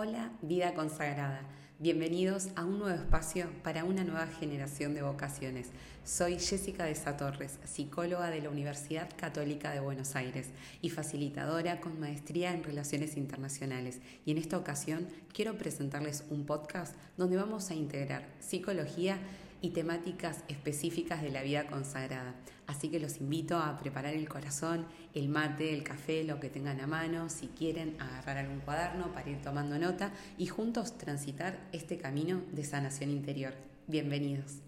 Hola, vida consagrada. Bienvenidos a un nuevo espacio para una nueva generación de vocaciones. Soy Jessica de Torres, psicóloga de la Universidad Católica de Buenos Aires y facilitadora con maestría en Relaciones Internacionales. Y en esta ocasión quiero presentarles un podcast donde vamos a integrar psicología y temáticas específicas de la vida consagrada. Así que los invito a preparar el corazón, el mate, el café, lo que tengan a mano, si quieren agarrar algún cuaderno para ir tomando nota y juntos transitar este camino de sanación interior. Bienvenidos.